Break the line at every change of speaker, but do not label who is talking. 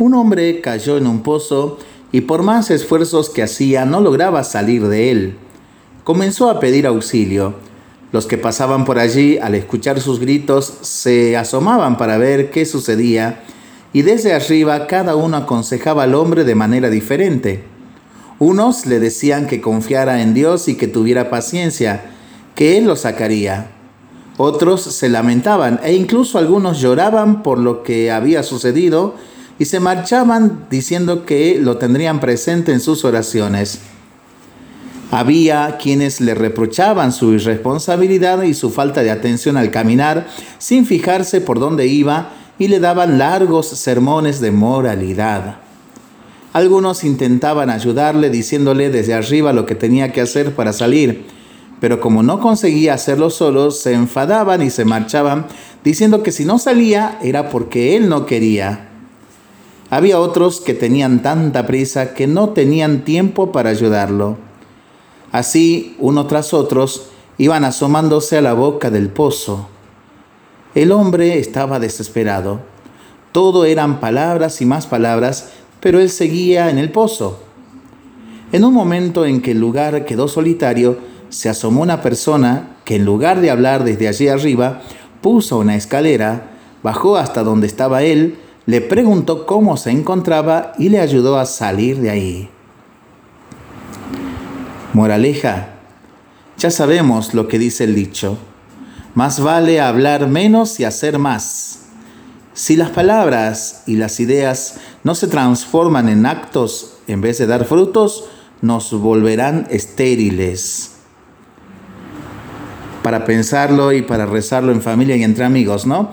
Un hombre cayó en un pozo y por más esfuerzos que hacía no lograba salir de él. Comenzó a pedir auxilio. Los que pasaban por allí, al escuchar sus gritos, se asomaban para ver qué sucedía y desde arriba cada uno aconsejaba al hombre de manera diferente. Unos le decían que confiara en Dios y que tuviera paciencia, que Él lo sacaría. Otros se lamentaban e incluso algunos lloraban por lo que había sucedido y se marchaban diciendo que lo tendrían presente en sus oraciones. Había quienes le reprochaban su irresponsabilidad y su falta de atención al caminar sin fijarse por dónde iba y le daban largos sermones de moralidad. Algunos intentaban ayudarle diciéndole desde arriba lo que tenía que hacer para salir, pero como no conseguía hacerlo solo, se enfadaban y se marchaban diciendo que si no salía era porque él no quería. Había otros que tenían tanta prisa que no tenían tiempo para ayudarlo. Así, uno tras otros, iban asomándose a la boca del pozo. El hombre estaba desesperado. Todo eran palabras y más palabras, pero él seguía en el pozo. En un momento en que el lugar quedó solitario, se asomó una persona que en lugar de hablar desde allí arriba, puso una escalera, bajó hasta donde estaba él, le preguntó cómo se encontraba y le ayudó a salir de ahí. Moraleja, ya sabemos lo que dice el dicho. Más vale hablar menos y hacer más. Si las palabras y las ideas no se transforman en actos en vez de dar frutos, nos volverán estériles. Para pensarlo y para rezarlo en familia y entre amigos, ¿no?